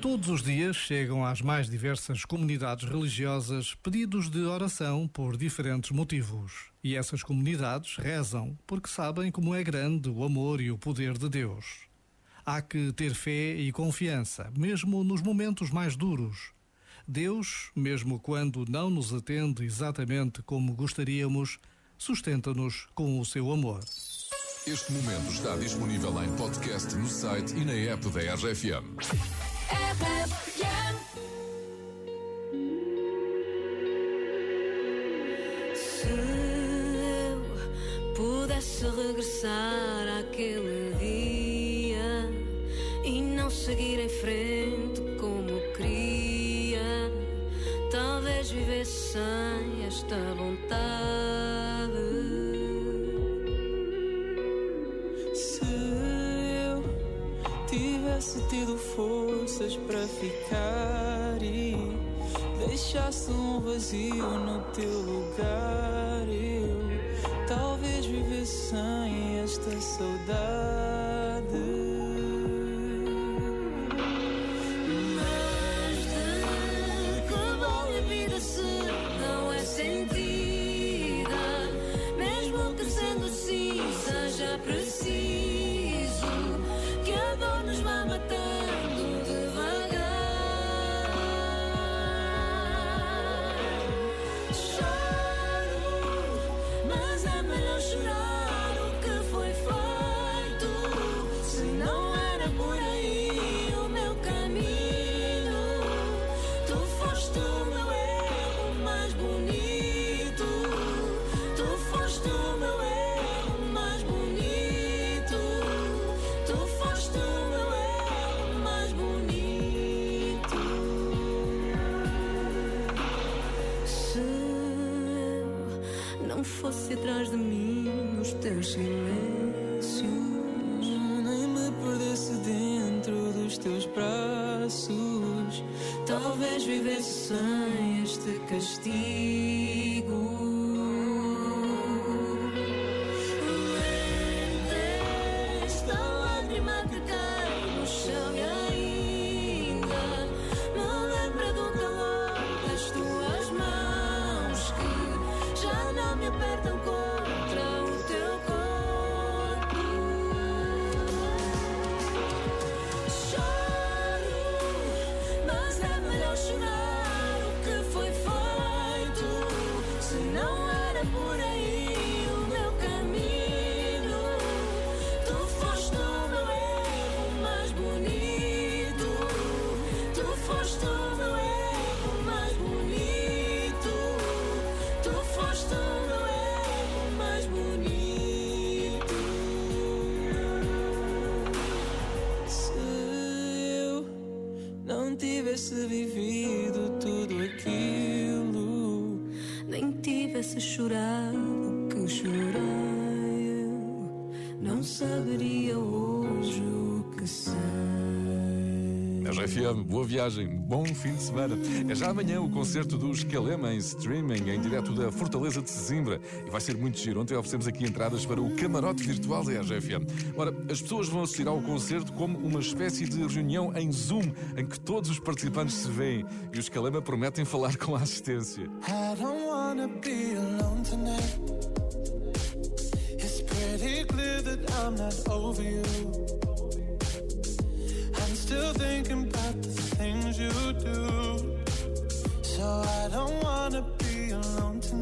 Todos os dias chegam às mais diversas comunidades religiosas pedidos de oração por diferentes motivos. E essas comunidades rezam porque sabem como é grande o amor e o poder de Deus. Há que ter fé e confiança, mesmo nos momentos mais duros. Deus, mesmo quando não nos atende exatamente como gostaríamos, sustenta-nos com o seu amor. Este momento está disponível em podcast no site e na app da RFM. Se eu pudesse regressar àquele dia e não seguir em frente como queria, talvez vivesse sem esta vontade. Forças para ficar e deixasse um vazio no teu lugar, eu talvez vivesse sem esta saudade. Não fosse atrás de mim nos teus silêncios. Nem me perdesse dentro dos teus braços. Talvez vivesse sem este castigo. Me apertam contra tivesse vivido tudo aquilo, nem tivesse chorado que chorei, eu não saberia hoje o que sei. RFM, boa viagem, bom fim de semana. É já amanhã o concerto do Escalema em streaming, em direto da Fortaleza de Sesimbra. E vai ser muito giro. Ontem oferecemos aqui entradas para o camarote virtual da RFM. Ora, as pessoas vão assistir ao concerto como uma espécie de reunião em Zoom, em que todos os participantes se veem. E o Escalema prometem falar com a assistência. I don't wanna be alone tonight. It's pretty clear that I'm not over you. I'm still thinking